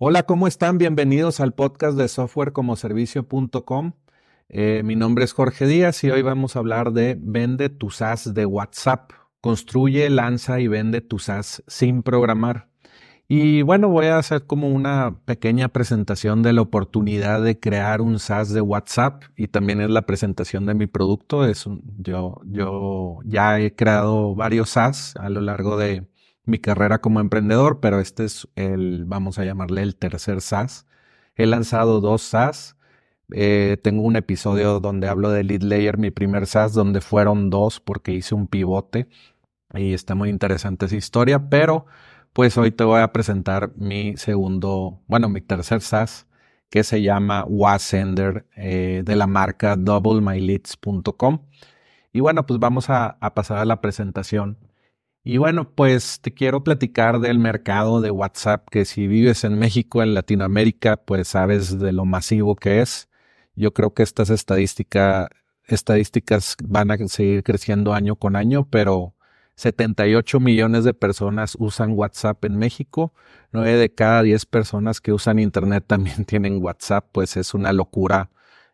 Hola, ¿cómo están? Bienvenidos al podcast de softwarecomoservicio.com. Eh, mi nombre es Jorge Díaz y hoy vamos a hablar de Vende tu SaaS de WhatsApp. Construye, lanza y vende tu SaaS sin programar. Y bueno, voy a hacer como una pequeña presentación de la oportunidad de crear un SaaS de WhatsApp y también es la presentación de mi producto. Es yo, yo ya he creado varios SaaS a lo largo de, mi carrera como emprendedor, pero este es el, vamos a llamarle el tercer SaaS. He lanzado dos SaaS. Eh, tengo un episodio donde hablo de Lead Layer, mi primer SaaS, donde fueron dos porque hice un pivote y está muy interesante esa historia, pero pues hoy te voy a presentar mi segundo, bueno, mi tercer SaaS que se llama Wasender eh, de la marca doublemyleads.com. Y bueno, pues vamos a pasar a la presentación. Y bueno, pues te quiero platicar del mercado de WhatsApp, que si vives en México, en Latinoamérica, pues sabes de lo masivo que es. Yo creo que estas estadísticas van a seguir creciendo año con año, pero 78 millones de personas usan WhatsApp en México. 9 de cada 10 personas que usan Internet también tienen WhatsApp, pues es una locura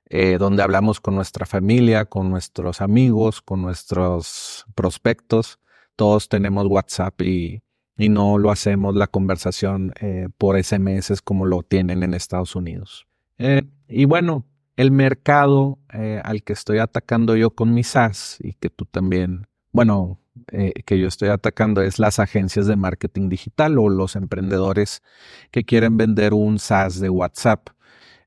eh, donde hablamos con nuestra familia, con nuestros amigos, con nuestros prospectos todos tenemos WhatsApp y, no lo hacemos la conversación eh, por SMS como lo tienen en Estados Unidos. Eh, y bueno, el mercado eh, al que estoy atacando yo con mi SaaS y que tú también, bueno, que yo estoy atacando es las agencias de marketing digital o los emprendedores que quieren vender un SaaS de WhatsApp.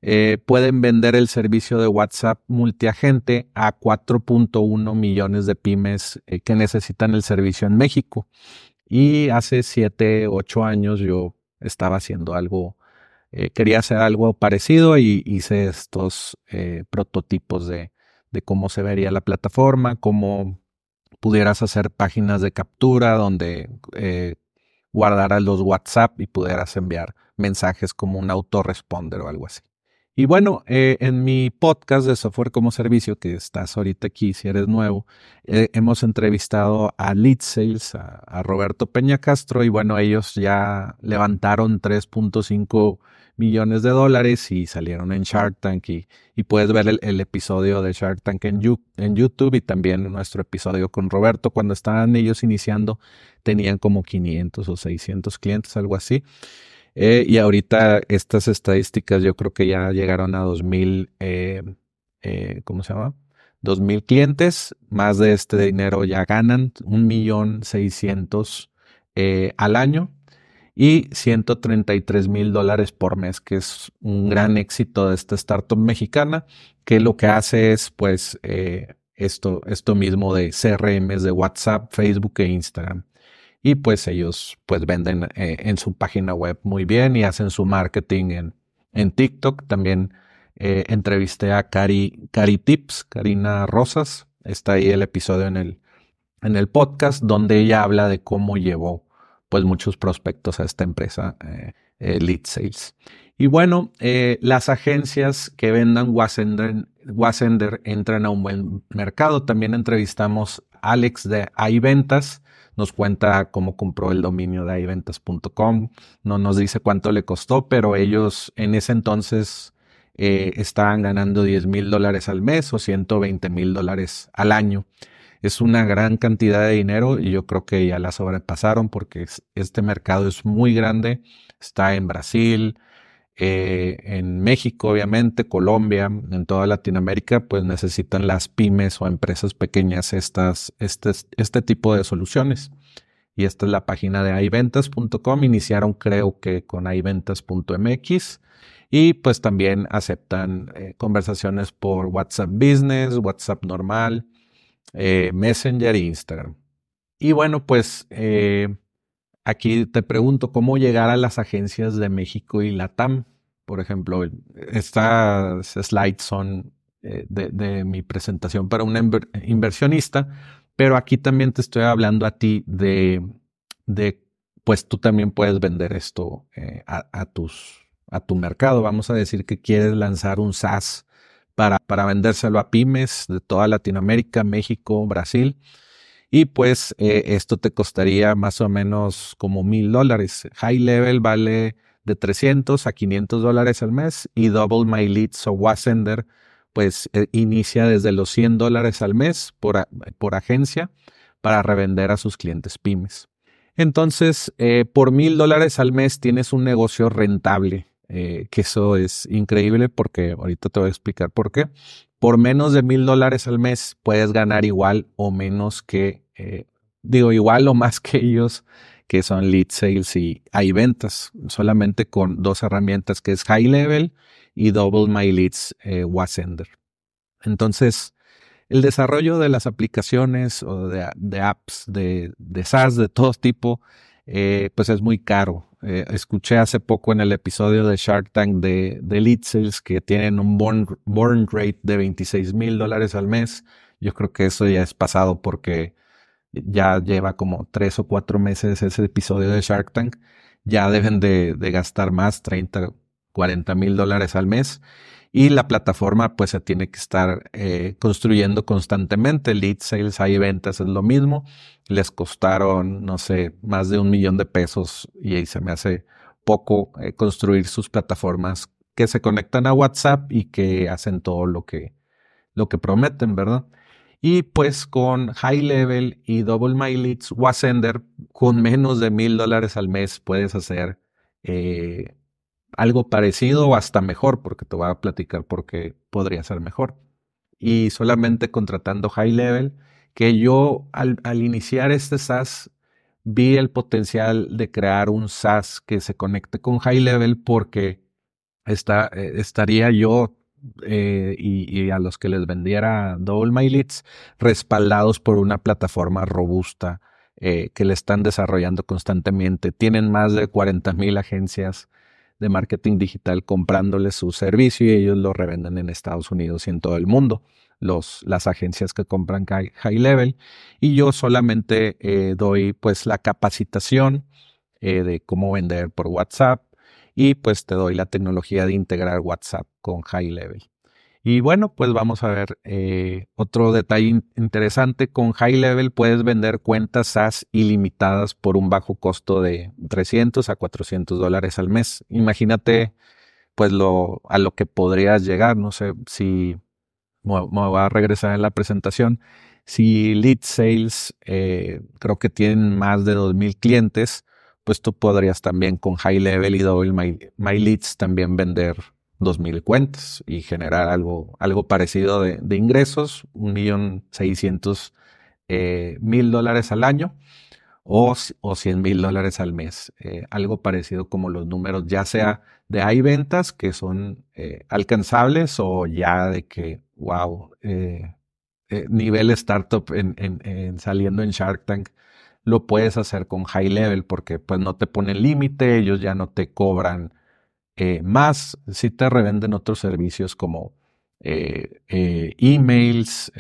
Eh, pueden vender el servicio de WhatsApp multiagente a 4.1 millones de pymes eh, que necesitan el servicio en México. Y hace 7, 8 años yo estaba haciendo algo, eh, quería hacer algo parecido y hice estos prototipos de, cómo se vería la plataforma, cómo pudieras hacer páginas de captura donde guardaras los WhatsApp y pudieras enviar mensajes como un autoresponder o algo así. Y bueno, eh, en mi podcast de software como servicio, que estás ahorita aquí, si eres nuevo, eh, hemos entrevistado a Lead Sales, a, Roberto Peña Castro, y bueno, ellos ya levantaron 3.5 millones de dólares y salieron en Shark Tank y, puedes ver el, episodio de Shark Tank en YouTube y también nuestro episodio con Roberto. Cuando estaban ellos iniciando, tenían como 500 o 600 clientes, algo así. Eh, y ahorita estas estadísticas yo creo que ya llegaron a 2000, eh, eh, ¿cómo se llama? 2000 clientes, más de este dinero ya ganan un millón seiscientos al año y 133 mil dólares por mes, que es un gran éxito de esta startup mexicana, que lo que hace es pues esto, esto mismo de CRMs de WhatsApp, Facebook e Instagram y pues ellos pues venden eh, en su página web muy bien y hacen su marketing en, en TikTok. También eh, entrevisté a Cari, Cari Tips, Karina Rosas. Está ahí el episodio en el, en el podcast donde ella habla de cómo llevó pues muchos prospectos a esta empresa eh, Lead Sales. Y bueno, las agencias que vendan Wasender, Wasender entran a un buen mercado. También entrevistamos Alex de iVentas nos cuenta cómo compró el dominio de iventas.com, no nos dice cuánto le costó, pero ellos en ese entonces eh, estaban ganando 10 mil dólares al mes o 120 mil dólares al año. Es una gran cantidad de dinero y yo creo que ya la sobrepasaron porque este mercado es muy grande. Está en Brasil, eh, en México, obviamente, Colombia, en toda Latinoamérica, pues necesitan las pymes o empresas pequeñas estas, este, este tipo de soluciones. Y esta es la página de iventas.com. Iniciaron creo que con iventas.mx y pues también aceptan eh, conversaciones por WhatsApp Business, WhatsApp normal, eh, Messenger e Instagram. Y bueno, pues Aquí te pregunto cómo llegar a las agencias de México y Latam. Por ejemplo, estas slides son eh, de, mi presentación para un inversionista, pero aquí también te estoy hablando a ti de, pues tú también puedes vender esto eh, a tu mercado. Vamos a decir que quieres lanzar un SaaS para, para vendérselo a pymes de toda Latinoamérica, México, Brasil y pues eh, esto te costaría más o menos como mil dólares. High level vale de 300 a 500 dólares al mes y Double My Leads o Wasender pues eh, inicia desde los 100 dólares al mes por, por, agencia para revender a sus clientes pymes. Entonces, eh, por mil dólares al mes tienes un negocio rentable, que eso es increíble porque ahorita te voy a explicar por qué. Por menos de mil dólares al mes puedes ganar igual o menos que, digo, igual o más que ellos que son lead sales y hay ventas, solamente con dos herramientas que es High Level y Double My Leads eh, Wasender. Entonces, el desarrollo de las aplicaciones o de, apps de, SaaS de todo tipo, eh, pues es muy caro. Eh, escuché hace poco en el episodio de Shark Tank de, de Sales que tienen un burn rate de 26 mil dólares al mes. Yo creo que eso ya es pasado porque ya lleva como tres o cuatro meses ese episodio de Shark Tank, ya deben de, gastar más, 30, 40 mil dólares al mes. Y la plataforma pues se tiene que estar eh, construyendo constantemente. Lead sales, hay ventas, es lo mismo. Les costaron, no sé, más de un millón de pesos y ahí se me hace poco eh, construir sus plataformas que se conectan a WhatsApp y que hacen todo lo que, lo que prometen, ¿verdad? Y pues con High Level y Double My Leads Wasender, con menos de mil dólares al mes puedes hacer eh, algo parecido o hasta mejor, porque te voy a platicar por qué podría ser mejor. Y solamente contratando High Level, que yo al, iniciar este SaaS vi el potencial de crear un SaaS que se conecte con High Level porque está, eh, estaría yo eh, y, a los que les vendiera Double My Leads respaldados por una plataforma robusta eh, que le están desarrollando constantemente. Tienen más de 40 mil agencias de marketing digital comprándoles su servicio y ellos lo revenden en Estados Unidos y en todo el mundo. Los, las agencias que compran high, level y yo solamente eh, doy pues la capacitación de cómo vender por WhatsApp, y pues te doy la tecnología de integrar WhatsApp con High Level. Y bueno, pues vamos a ver eh, otro detalle interesante. Con High Level puedes vender cuentas SaaS ilimitadas por un bajo costo de 300 a 400 dólares al mes. Imagínate pues lo, a lo que podrías llegar. No sé si me voy a regresar en la presentación. Si Lead Sales eh, creo que tienen más de 2.000 clientes, pues tú podrías también con High Level y Double My, Leads también vender 2.000 cuentas y generar algo, algo parecido de, ingresos, un millón seiscientos eh, mil dólares al año o, o 100 mil dólares al mes. Eh, algo parecido como los números, ya sea de hay ventas que son eh, alcanzables o ya de que, wow, nivel startup en, saliendo en Shark Tank lo puedes hacer con high level porque pues no te ponen límite, ellos ya no te cobran eh, más, si te revenden otros servicios como eh, eh, emails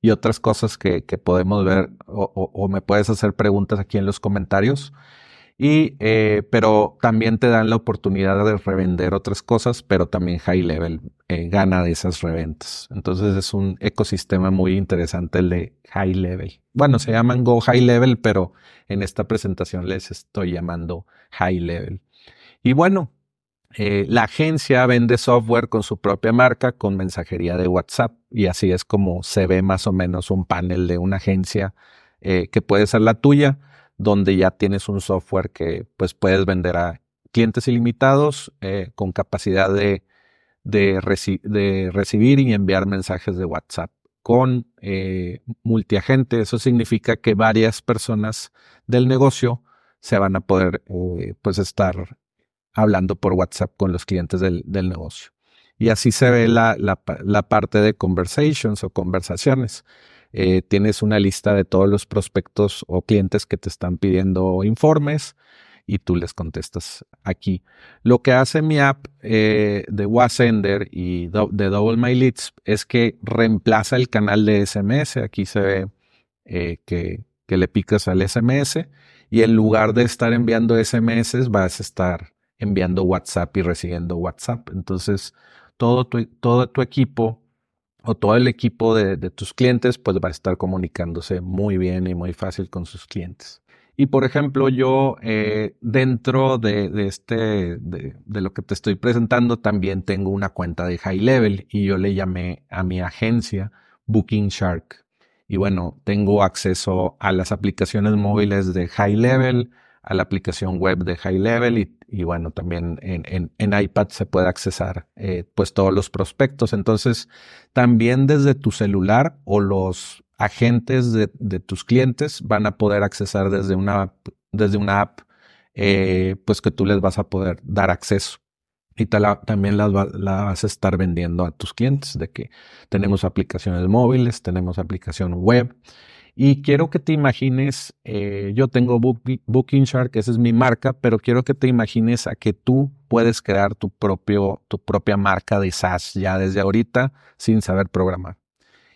y otras cosas que, podemos ver o, me puedes hacer preguntas aquí en los comentarios. Y, pero también te dan la oportunidad de revender otras cosas, pero también High Level gana de esas reventas. Entonces es un ecosistema muy interesante el de High Level. Bueno, se llaman Go High Level, pero en esta presentación les estoy llamando High Level. Y bueno, eh, la agencia vende software con su propia marca, con mensajería de WhatsApp, y así es como se ve más o menos un panel de una agencia que puede ser la tuya donde ya tienes un software que pues puedes vender a clientes ilimitados eh, con capacidad de, de, recibir y enviar mensajes de WhatsApp con eh, multiagente. Eso significa que varias personas del negocio se van a poder eh, pues estar hablando por WhatsApp con los clientes del, negocio. Y así se ve la, la parte de conversations o conversaciones. Eh, tienes una lista de todos los prospectos o clientes que te están pidiendo informes y tú les contestas aquí. Lo que hace mi app eh, de Wasender y de Double My Leads es que reemplaza el canal de SMS. Aquí se ve eh, que, que, le picas al SMS y en lugar de estar enviando SMS vas a estar enviando WhatsApp y recibiendo WhatsApp. Entonces, todo todo tu equipo o todo el equipo de, tus clientes pues va a estar comunicándose muy bien y muy fácil con sus clientes. Y por ejemplo, yo eh, dentro de, este, de, lo que te estoy presentando, también tengo una cuenta de High Level y yo le llamé a mi agencia Booking Shark. Y bueno, tengo acceso a las aplicaciones móviles de High Level, a la aplicación web de High Level y, bueno, también en, en, iPad se puede accesar eh, pues todos los prospectos. Entonces, también desde tu celular o los agentes de, tus clientes van a poder accesar desde una, desde una app, eh, pues que tú les vas a poder dar acceso. Y también las la vas a estar vendiendo a tus clientes de que tenemos aplicaciones móviles, tenemos aplicación web, y quiero que te imagines, eh, yo tengo Booking Shark, esa es mi marca, pero quiero que te imagines a que tú puedes crear tu, propio, tu propia marca de SaaS ya desde ahorita sin saber programar.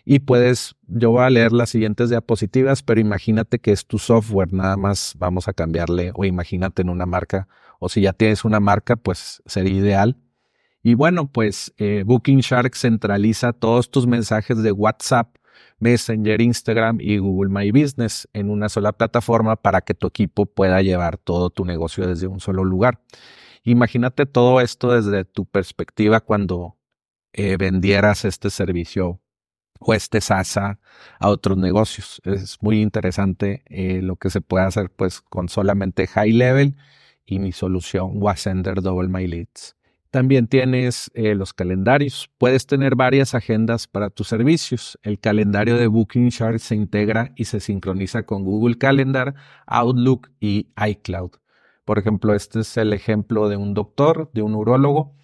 Y puedes, yo voy a leer las siguientes diapositivas, pero imagínate que es tu software, nada más vamos a cambiarle, o imagínate en una marca, o si ya tienes una marca, pues sería ideal. Y bueno, pues eh, Booking Shark centraliza todos tus mensajes de WhatsApp Messenger, Instagram y Google My Business en una sola plataforma para que tu equipo pueda llevar todo tu negocio desde un solo lugar. Imagínate todo esto desde tu perspectiva cuando eh, vendieras este servicio o este SASA a otros negocios. Es muy interesante eh, lo que se puede hacer pues con solamente high level y mi solución Wasender Double My Leads. También tienes eh, los calendarios. Puedes tener varias agendas para tus servicios. El calendario de Booking Chart se integra y se sincroniza con Google Calendar, Outlook y iCloud. Por ejemplo, este es el ejemplo de un doctor, de un urólogo,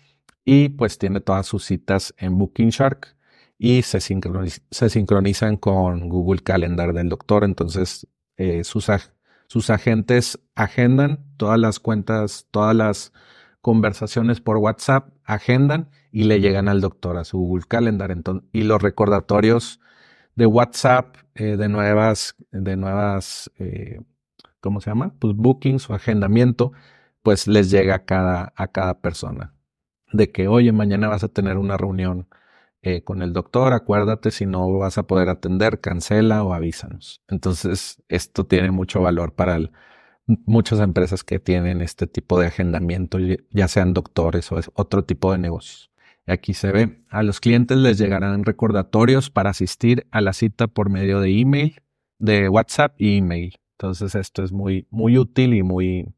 y pues tiene todas sus citas en Booking Shark y se, sincronizan con Google Calendar del doctor. Entonces, eh, sus agentes agendan todas las cuentas, todas las conversaciones por WhatsApp, agendan y le llegan al doctor a su Google Calendar. Entonces, y los recordatorios de WhatsApp eh, de nuevas, de nuevas, eh, ¿cómo se llama? Pues bookings o agendamiento, pues les llega a cada, a cada persona. De que, oye, mañana vas a tener una reunión eh, con el doctor, acuérdate, si no vas a poder atender, cancela o avísanos. Entonces, esto tiene mucho valor para el, muchas empresas que tienen este tipo de agendamiento, ya sean doctores o otro tipo de negocios. Aquí se ve, a los clientes les llegarán recordatorios para asistir a la cita por medio de email, de WhatsApp y email. Entonces esto es muy, muy útil y muy,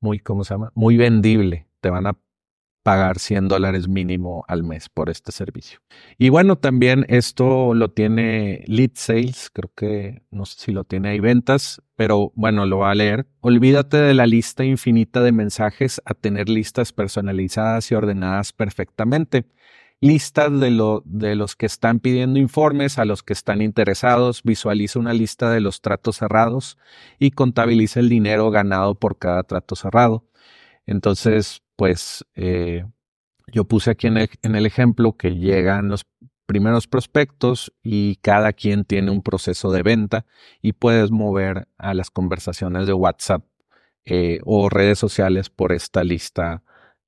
muy, ¿cómo se llama? Muy vendible. Te van a pagar 100 dólares mínimo al mes por este servicio. Y bueno, también esto lo tiene Lead Sales, creo que no sé si lo tiene ahí ventas, pero bueno, lo va a leer. Olvídate de la lista infinita de mensajes a tener listas personalizadas y ordenadas perfectamente. Listas de, lo, de los que están pidiendo informes, a los que están interesados, visualiza una lista de los tratos cerrados y contabiliza el dinero ganado por cada trato cerrado. Entonces, pues eh, yo puse aquí en el, ejemplo que llegan los primeros prospectos y cada quien tiene un proceso de venta y puedes mover a las conversaciones de WhatsApp eh, o redes sociales por esta lista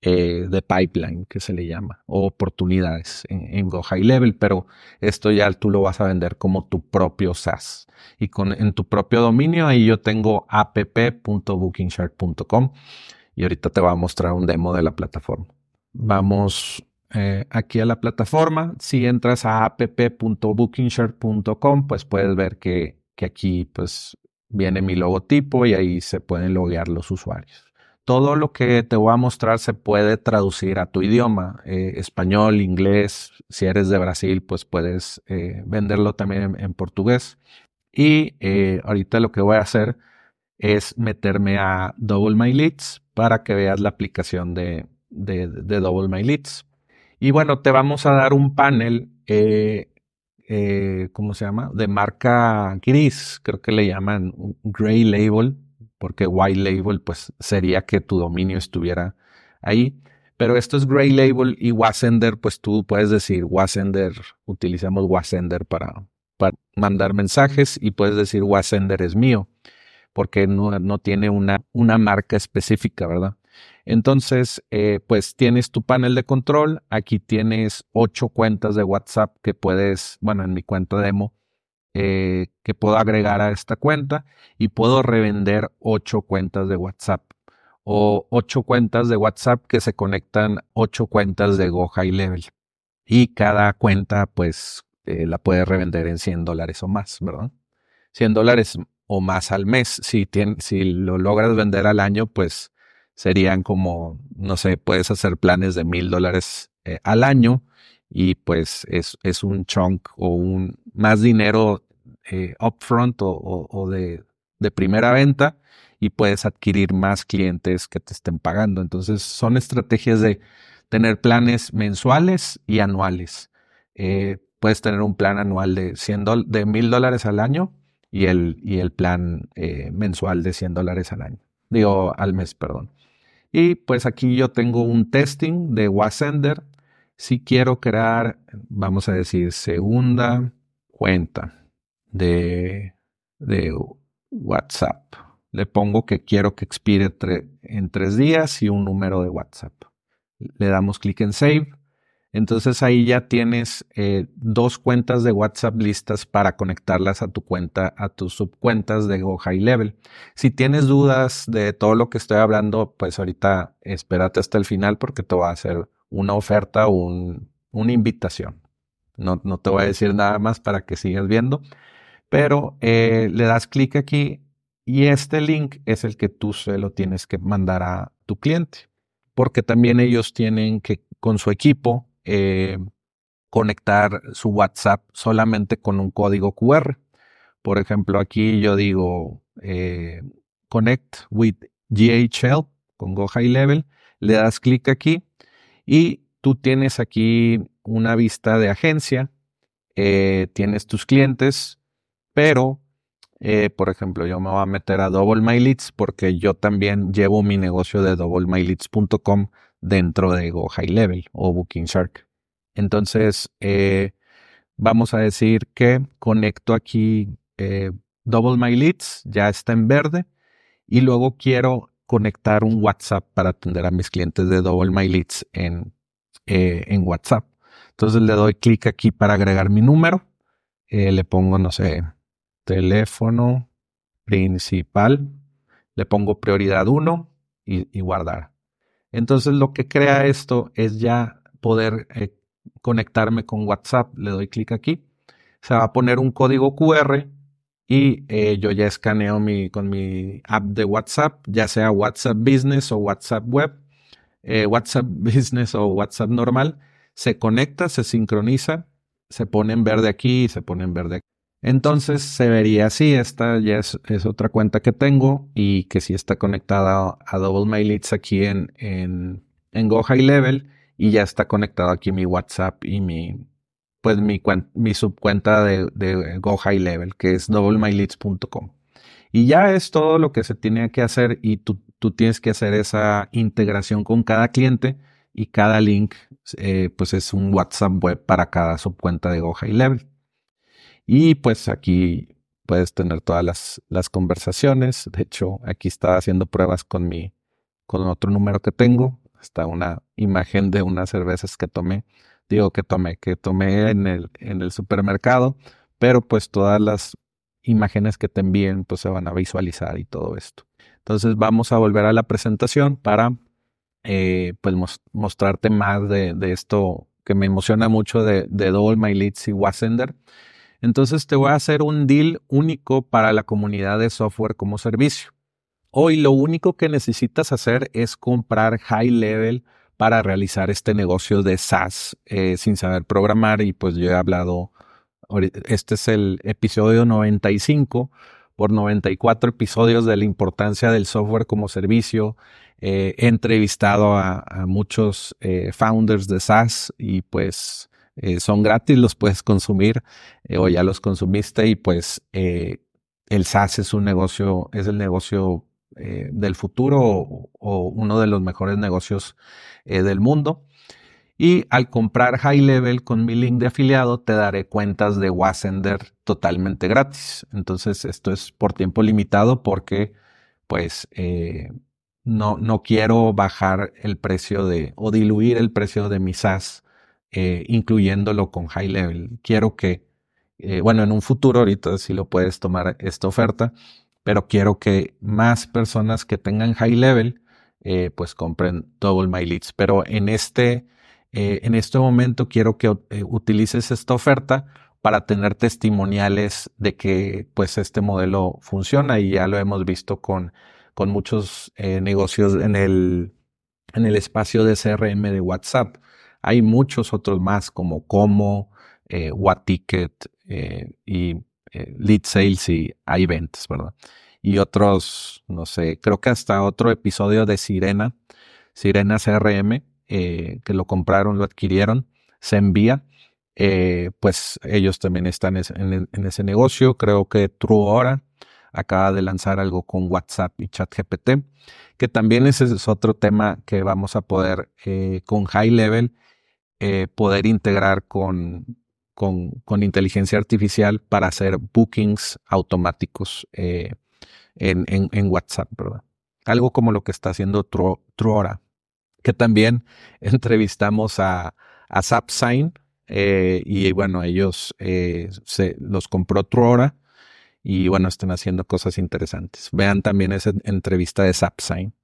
eh, de pipeline que se le llama o oportunidades en, Go High Level, pero esto ya tú lo vas a vender como tu propio SaaS. Y con en tu propio dominio ahí yo tengo app.bookingshark.com y ahorita te voy a mostrar un demo de la plataforma. Vamos eh, aquí a la plataforma. Si entras a app.bookingshare.com, pues puedes ver que, que aquí pues viene mi logotipo y ahí se pueden loguear los usuarios. Todo lo que te voy a mostrar se puede traducir a tu idioma, eh, español, inglés. Si eres de Brasil, pues puedes eh, venderlo también en, portugués. Y ahorita lo que voy a hacer es meterme a Double My Leads para que veas la aplicación de, Double My Leads. Y bueno, te vamos a dar un panel, eh, eh, ¿cómo se llama? De marca gris, creo que le llaman Gray Label, porque White Label pues sería que tu dominio estuviera ahí. Pero esto es Gray Label y Wasender, pues tú puedes decir Wasender, utilizamos Wasender para, para mandar mensajes y puedes decir Wasender es mío porque no, tiene una, una, marca específica, ¿verdad? Entonces, eh, pues tienes tu panel de control, aquí tienes ocho cuentas de WhatsApp que puedes, bueno, en mi cuenta demo, eh, que puedo agregar a esta cuenta y puedo revender ocho cuentas de WhatsApp o ocho cuentas de WhatsApp que se conectan ocho cuentas de Go High Level. Y cada cuenta, pues, eh, la puedes revender en 100 dólares o más, ¿verdad? 100 dólares o más al mes. Si, si lo logras vender al año, pues serían como, no sé, puedes hacer planes de mil dólares eh, al año y pues es, es, un chunk o un más dinero eh, upfront o, o de, de primera venta y puedes adquirir más clientes que te estén pagando. Entonces son estrategias de tener planes mensuales y anuales. Eh, puedes tener un plan anual de 100 de mil dólares al año y el, y el plan eh, mensual de 100 dólares al año. Digo, al mes, perdón. Y pues aquí yo tengo un testing de Wasender. Si quiero crear, vamos a decir, segunda cuenta de, de WhatsApp le pongo que quiero que expire en tres días y un número de WhatsApp. Le damos clic en Save. Entonces ahí ya tienes eh, dos cuentas de WhatsApp listas para conectarlas a tu cuenta, a tus subcuentas de Go High Level. Si tienes dudas de todo lo que estoy hablando, pues ahorita espérate hasta el final porque te voy a hacer una oferta o una invitación. No, no, te voy a decir nada más para que sigas viendo, pero eh, le das clic aquí y este link es el que tú se lo tienes que mandar a tu cliente, porque también ellos tienen que con su equipo eh, conectar su WhatsApp solamente con un código QR. Por ejemplo, aquí yo digo eh, Connect with GHL con Go High Level, le das clic aquí y tú tienes aquí una vista de agencia, eh, tienes tus clientes, pero por ejemplo, yo me voy a meter a Double My Leads porque yo también llevo mi negocio de doublemyleads.com dentro de Go High Level o Booking Shark. Entonces, eh, vamos a decir que conecto aquí eh, Double My Leads, ya está en verde, y luego quiero conectar un WhatsApp para atender a mis clientes de Double My Leads en, en WhatsApp. Entonces le doy clic aquí para agregar mi número, le pongo, no sé, teléfono principal, le pongo prioridad 1 y, guardar. Entonces lo que crea esto es ya poder eh, conectarme con WhatsApp. Le doy clic aquí. Se va a poner un código QR y eh, yo ya escaneo mi, con mi app de WhatsApp, ya sea WhatsApp Business o WhatsApp Web, eh, WhatsApp Business o WhatsApp normal. Se conecta, se sincroniza, se pone en verde aquí y se pone en verde aquí. Entonces se vería así, esta ya es, otra cuenta que tengo y que sí está conectada a Double My Leads aquí en, en, Go High Level y ya está conectado aquí mi WhatsApp y mi, pues mi, mi subcuenta de, de Go High Level que es doublemyleads.com. Y ya es todo lo que se tiene que hacer y tú, tú tienes que hacer esa integración con cada cliente y cada link eh, pues es un WhatsApp web para cada subcuenta de Go High Level. Y pues aquí puedes tener todas las, las conversaciones. De hecho, aquí estaba haciendo pruebas con mi, con otro número que tengo. Está una imagen de unas cervezas que tomé. Digo que tomé, que tomé en el, en el supermercado, pero pues todas las imágenes que te envíen pues se van a visualizar y todo esto. Entonces vamos a volver a la presentación para eh, pues mostrarte más de, de, esto que me emociona mucho de, de My Leads y Wasender. Entonces te voy a hacer un deal único para la comunidad de software como servicio. Hoy lo único que necesitas hacer es comprar high level para realizar este negocio de SaaS eh, sin saber programar y pues yo he hablado, este es el episodio 95 por 94 episodios de la importancia del software como servicio. Eh, he entrevistado a, muchos eh, founders de SaaS y pues eh, son gratis, los puedes consumir eh, o ya los consumiste y pues eh, el SaaS es un negocio, es el negocio del futuro o, uno de los mejores negocios del mundo. Y al comprar High Level con mi link de afiliado, te daré cuentas de Wasender totalmente gratis. Entonces, esto es por tiempo limitado porque, pues, no, no quiero bajar el precio de o diluir el precio de mi SaaS eh, incluyéndolo con high level. Quiero que eh, bueno, en un futuro ahorita sí lo puedes tomar esta oferta, pero quiero que más personas que tengan high level, eh, pues compren Double My Leads. Pero en este, en este momento quiero que utilices esta oferta para tener testimoniales de que pues este modelo funciona y ya lo hemos visto con, con muchos negocios en el, en el espacio de CRM de WhatsApp. Hay muchos otros más como Como, eh, What Ticket eh, y eh, Lead Sales y iVents, ¿verdad? Y otros, no sé, creo que hasta otro episodio de Sirena, Sirena CRM, que lo compraron, lo adquirieron, se envía. pues ellos también están en, ese negocio. Creo que TrueHora acaba de lanzar algo con WhatsApp y ChatGPT, que también ese es otro tema que vamos a poder con High Level poder integrar con, con, inteligencia artificial para hacer bookings automáticos eh, en, WhatsApp, ¿verdad? Algo como lo que está haciendo Truora, que también entrevistamos a, a Zapsign eh, y bueno, ellos eh, se los compró Truora y bueno, están haciendo cosas interesantes. Vean también esa entrevista de Zapsign.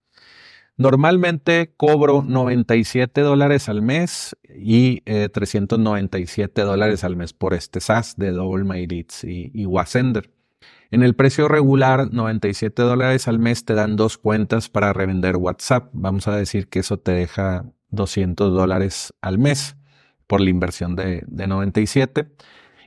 Normalmente cobro 97 dólares al mes y 397 eh, dólares al mes por este SaaS de Double My Leads y, y Wasender. En el precio regular, 97 dólares al mes te dan dos cuentas para revender WhatsApp. Vamos a decir que eso te deja 200 dólares al mes por la inversión de, de 97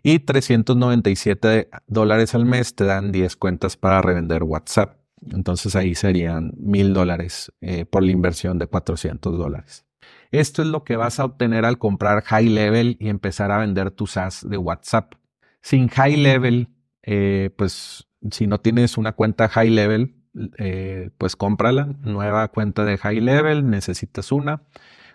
y 397 dólares al mes te dan 10 cuentas para revender WhatsApp. Entonces ahí serían mil dólares eh, por la inversión de 400 dólares. Esto es lo que vas a obtener al comprar High Level y empezar a vender tu SaaS de WhatsApp. Sin High Level, eh, pues si no tienes una cuenta High Level, eh, pues cómprala. Nueva cuenta de High Level, necesitas una.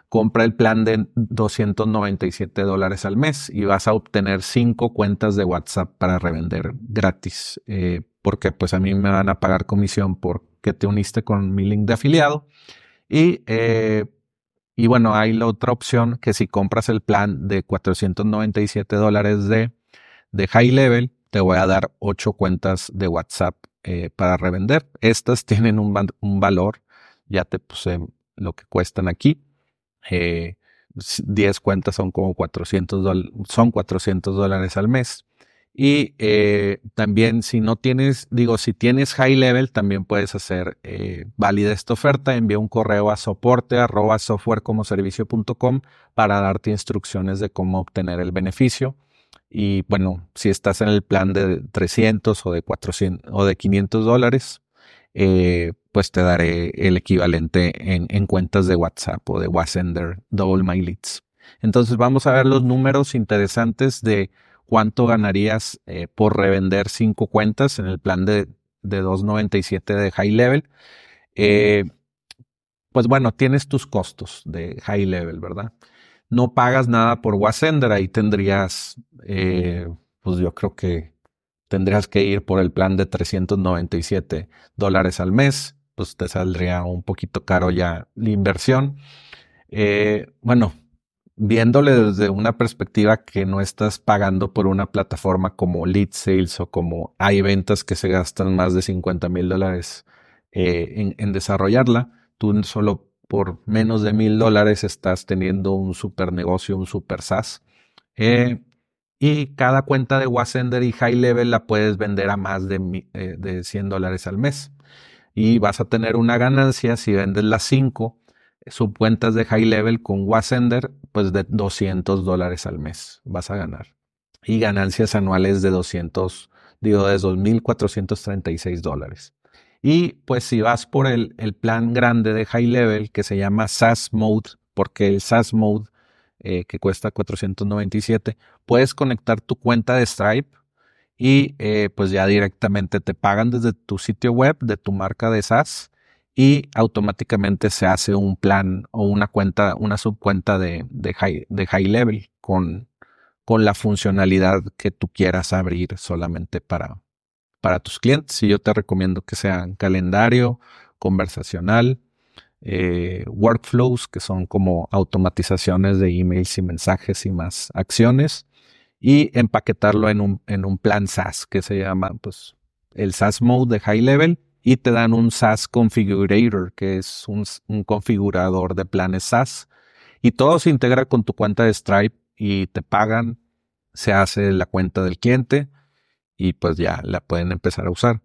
Compra el plan de 297 dólares al mes y vas a obtener cinco cuentas de WhatsApp para revender gratis porque pues a mí me van a pagar comisión porque te uniste con mi link de afiliado. Y, eh, y bueno, hay la otra opción que si compras el plan de 497 dólares de, de high level, te voy a dar ocho cuentas de WhatsApp eh, para revender. Estas tienen un, un, valor, ya te puse lo que cuestan aquí. 10 eh, cuentas son como 400 son 400 dólares al mes. Y eh, también si no tienes, digo, si tienes high level, también puedes hacer eh, válida esta oferta. Envía un correo a soporte arroba softwarecomoservicio.com para darte instrucciones de cómo obtener el beneficio. Y bueno, si estás en el plan de 300 o de 400 o de 500 dólares, eh, pues te daré el equivalente en, en, cuentas de WhatsApp o de WhatsApp Double My Leads. Entonces vamos a ver los números interesantes de cuánto ganarías eh, por revender cinco cuentas en el plan de, de 297 de high level. Eh, pues bueno, tienes tus costos de high level, ¿verdad? No pagas nada por Wasender, ahí tendrías, eh, pues yo creo que tendrías que ir por el plan de 397 dólares al mes, pues te saldría un poquito caro ya la inversión. bueno, viéndole desde una perspectiva que no estás pagando por una plataforma como Lead Sales o como hay ventas que se gastan más de 50 mil dólares eh, en, desarrollarla, tú solo por menos de mil dólares estás teniendo un super negocio, un super SaaS. Eh, y cada cuenta de Wasender y High Level la puedes vender a más de, eh, de 100 dólares al mes. Y vas a tener una ganancia si vendes las 5 subcuentas de high level con Wasender, pues de 200 dólares al mes vas a ganar. Y ganancias anuales de 200, digo, de 2.436 dólares. Y pues si vas por el, el, plan grande de high level que se llama SaaS Mode, porque el SaaS Mode eh, que cuesta 497, puedes conectar tu cuenta de Stripe y eh, pues ya directamente te pagan desde tu sitio web de tu marca de SaaS y automáticamente se hace un plan o una cuenta, una subcuenta de, de, high, de high level con, con la funcionalidad que tú quieras abrir solamente para, para tus clientes. Y yo te recomiendo que sean calendario, conversacional, eh, workflows, que son como automatizaciones de emails y mensajes y más acciones, y empaquetarlo en un, en un plan SaaS que se llama pues el SaaS Mode de High Level y te dan un SaaS Configurator, que es un, configurador de planes SaaS. Y todo se integra con tu cuenta de Stripe y te pagan, se hace la cuenta del cliente y pues ya la pueden empezar a usar.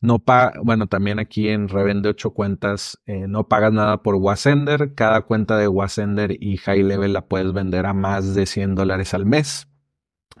No pa bueno, también aquí en Revende 8 cuentas eh, no pagas nada por Wasender. Cada cuenta de Wasender y High Level la puedes vender a más de 100 dólares al mes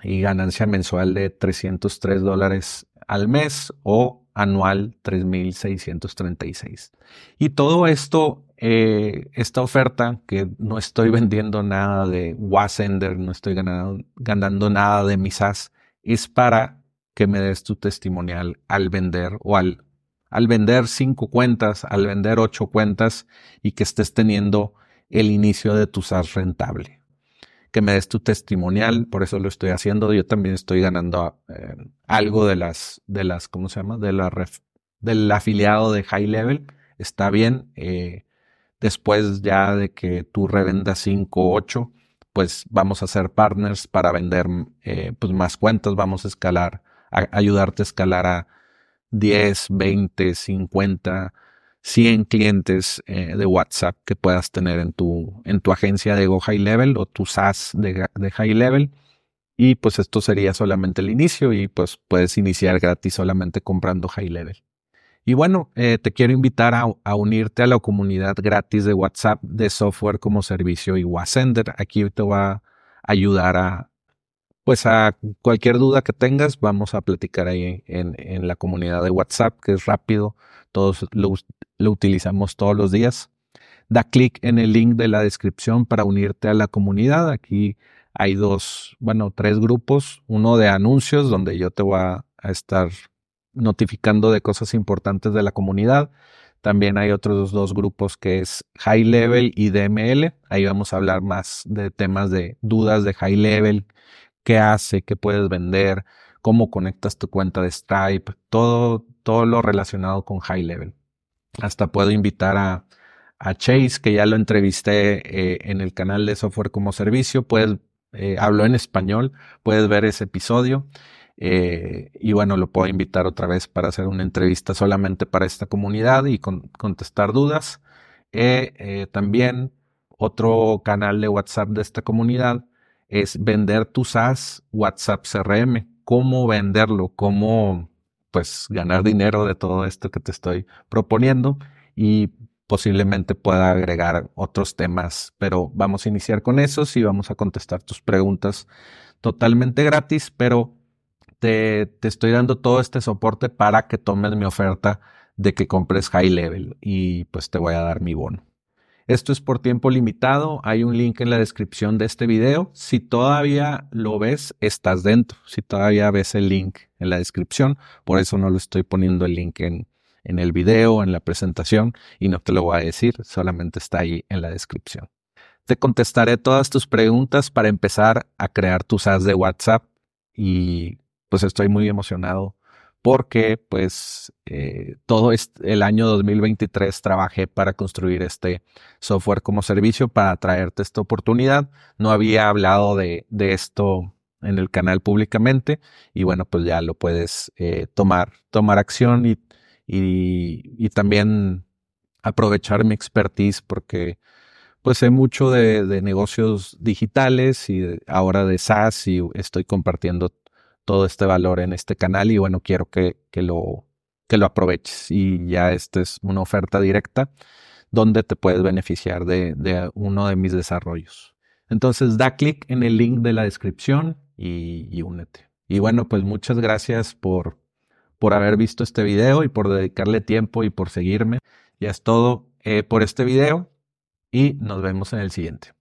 y ganancia mensual de 303 dólares al mes o anual 3.636. Y todo esto, eh, esta oferta, que no estoy vendiendo nada de Wasender, no estoy ganando, ganando nada de mi SaaS, es para que me des tu testimonial al vender o al, al vender cinco cuentas, al vender ocho cuentas y que estés teniendo el inicio de tu SaaS rentable que me des tu testimonial, por eso lo estoy haciendo. Yo también estoy ganando eh, algo de las, de las, ¿cómo se llama? De la del afiliado de High Level. Está bien. Eh, después ya de que tú revendas 5 o 8, pues vamos a ser partners para vender eh, pues más cuentas. Vamos a escalar, a ayudarte a escalar a 10, 20, 50 100 clientes eh, de WhatsApp que puedas tener en tu, en tu agencia de Go High Level o tu SaaS de, High Level. Y pues esto sería solamente el inicio y pues puedes iniciar gratis solamente comprando High Level. Y bueno, eh, te quiero invitar a, unirte a la comunidad gratis de WhatsApp de software como servicio y WhatsApp. Aquí te va a ayudar a, pues a cualquier duda que tengas, vamos a platicar ahí en, en la comunidad de WhatsApp, que es rápido, todos lo, utilizamos todos los días. Da clic en el link de la descripción para unirte a la comunidad. Aquí hay dos, bueno, tres grupos. Uno de anuncios donde yo te voy a, estar notificando de cosas importantes de la comunidad. También hay otros dos grupos que es High Level y DML. Ahí vamos a hablar más de temas de dudas de High Level, qué hace, qué puedes vender, cómo conectas tu cuenta de Stripe, todo, todo lo relacionado con High Level. Hasta puedo invitar a, Chase, que ya lo entrevisté eh, en el canal de Software como Servicio. Puedes, eh, hablo en español, puedes ver ese episodio. Eh, y bueno, lo puedo invitar otra vez para hacer una entrevista solamente para esta comunidad y contestar dudas. también otro canal de WhatsApp de esta comunidad es vender tu SaaS WhatsApp CRM cómo venderlo, cómo pues ganar dinero de todo esto que te estoy proponiendo y posiblemente pueda agregar otros temas, pero vamos a iniciar con esos y vamos a contestar tus preguntas totalmente gratis, pero te, te estoy dando todo este soporte para que tomes mi oferta de que compres high level y pues te voy a dar mi bono. Esto es por tiempo limitado. Hay un link en la descripción de este video. Si todavía lo ves, estás dentro. Si todavía ves el link en la descripción, por eso no lo estoy poniendo el link en, en el video, en la presentación, y no te lo voy a decir, solamente está ahí en la descripción. Te contestaré todas tus preguntas para empezar a crear tus ads de WhatsApp y pues estoy muy emocionado porque pues eh, todo el año 2023 trabajé para construir este software como servicio para traerte esta oportunidad. No había hablado de, esto en el canal públicamente y bueno pues ya lo puedes eh, tomar, tomar acción y, y, también aprovechar mi expertise porque pues sé mucho de negocios digitales y ahora de SaaS y estoy compartiendo todo este valor en este canal y bueno, quiero que, que, lo, que lo aproveches y ya esta es una oferta directa donde te puedes beneficiar de, uno de mis desarrollos. Entonces da clic en el link de la descripción y, y, únete. Y bueno, pues muchas gracias por, por haber visto este video y por dedicarle tiempo y por seguirme. Ya es todo eh, por este video y nos vemos en el siguiente.